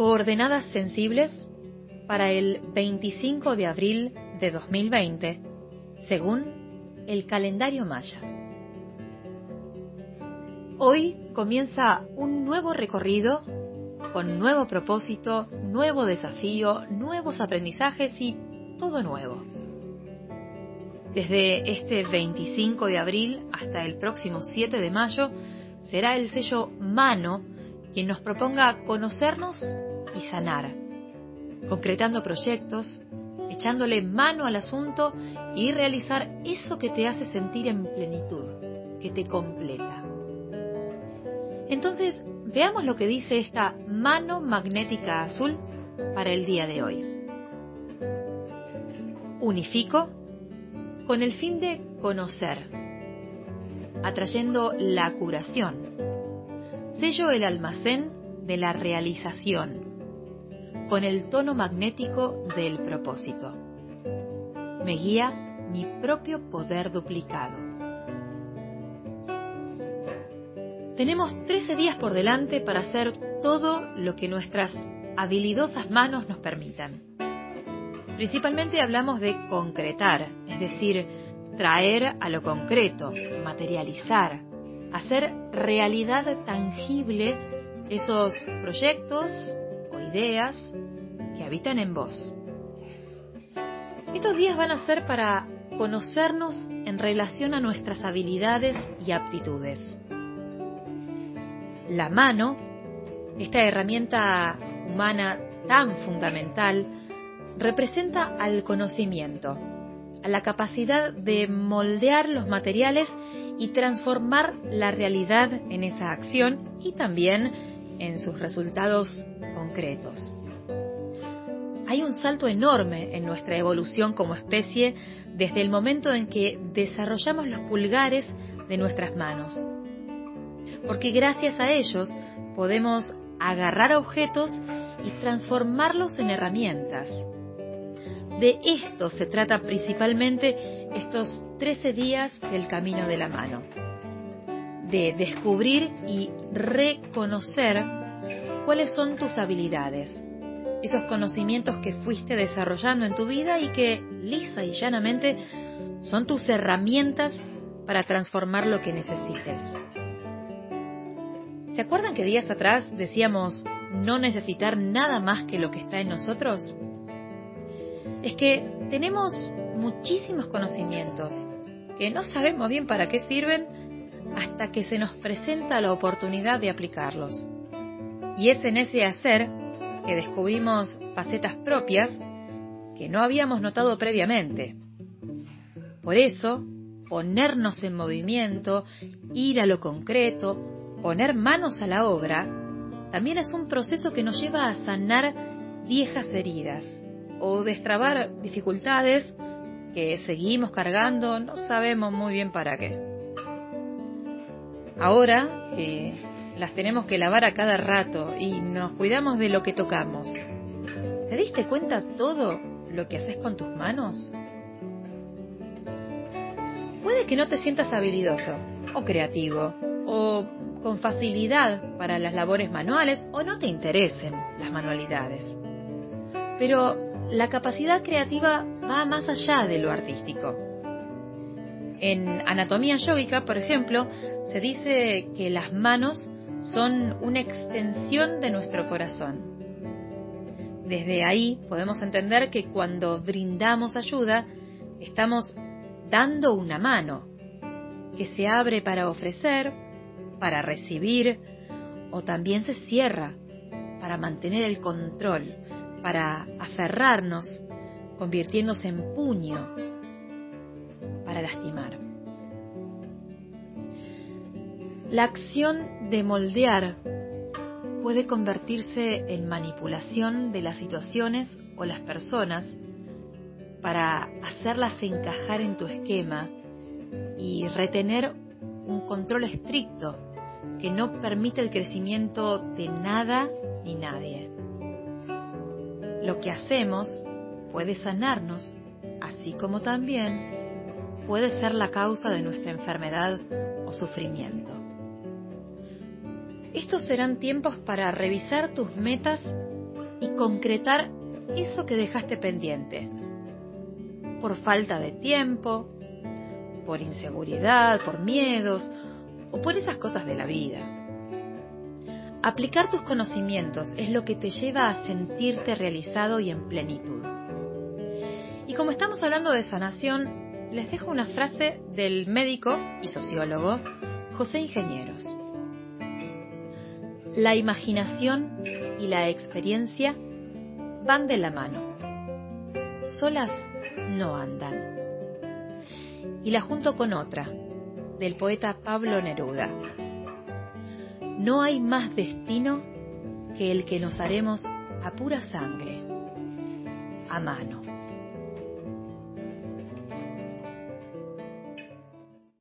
Coordenadas sensibles para el 25 de abril de 2020, según el calendario maya. Hoy comienza un nuevo recorrido con nuevo propósito, nuevo desafío, nuevos aprendizajes y todo nuevo. Desde este 25 de abril hasta el próximo 7 de mayo será el sello Mano quien nos proponga conocernos y sanar, concretando proyectos, echándole mano al asunto y realizar eso que te hace sentir en plenitud, que te completa. Entonces, veamos lo que dice esta mano magnética azul para el día de hoy. Unifico con el fin de conocer, atrayendo la curación. Sello el almacén de la realización, con el tono magnético del propósito. Me guía mi propio poder duplicado. Tenemos 13 días por delante para hacer todo lo que nuestras habilidosas manos nos permitan. Principalmente hablamos de concretar, es decir, traer a lo concreto, materializar, hacer realidad tangible esos proyectos ideas que habitan en vos. Estos días van a ser para conocernos en relación a nuestras habilidades y aptitudes. La mano, esta herramienta humana tan fundamental, representa al conocimiento, a la capacidad de moldear los materiales y transformar la realidad en esa acción y también en sus resultados concretos. Hay un salto enorme en nuestra evolución como especie desde el momento en que desarrollamos los pulgares de nuestras manos. Porque gracias a ellos podemos agarrar objetos y transformarlos en herramientas. De esto se trata principalmente estos 13 días del camino de la mano. De descubrir y reconocer cuáles son tus habilidades, esos conocimientos que fuiste desarrollando en tu vida y que lisa y llanamente son tus herramientas para transformar lo que necesites. ¿Se acuerdan que días atrás decíamos no necesitar nada más que lo que está en nosotros? es que tenemos muchísimos conocimientos que no sabemos bien para qué sirven hasta que se nos presenta la oportunidad de aplicarlos. Y es en ese hacer que descubrimos facetas propias que no habíamos notado previamente. Por eso, ponernos en movimiento, ir a lo concreto, poner manos a la obra, también es un proceso que nos lleva a sanar viejas heridas o destrabar dificultades que seguimos cargando, no sabemos muy bien para qué. Ahora que las tenemos que lavar a cada rato y nos cuidamos de lo que tocamos, ¿te diste cuenta todo lo que haces con tus manos? Puede que no te sientas habilidoso o creativo o con facilidad para las labores manuales o no te interesen las manualidades. Pero la capacidad creativa va más allá de lo artístico. En anatomía yógica, por ejemplo, se dice que las manos son una extensión de nuestro corazón. Desde ahí podemos entender que cuando brindamos ayuda, estamos dando una mano que se abre para ofrecer, para recibir, o también se cierra para mantener el control, para aferrarnos, convirtiéndose en puño para lastimar. La acción de moldear puede convertirse en manipulación de las situaciones o las personas para hacerlas encajar en tu esquema y retener un control estricto que no permite el crecimiento de nada ni nadie. Lo que hacemos puede sanarnos, así como también puede ser la causa de nuestra enfermedad o sufrimiento. Estos serán tiempos para revisar tus metas y concretar eso que dejaste pendiente. Por falta de tiempo, por inseguridad, por miedos o por esas cosas de la vida. Aplicar tus conocimientos es lo que te lleva a sentirte realizado y en plenitud. Y como estamos hablando de sanación, les dejo una frase del médico y sociólogo José Ingenieros. La imaginación y la experiencia van de la mano. Solas no andan. Y la junto con otra, del poeta Pablo Neruda. No hay más destino que el que nos haremos a pura sangre, a mano.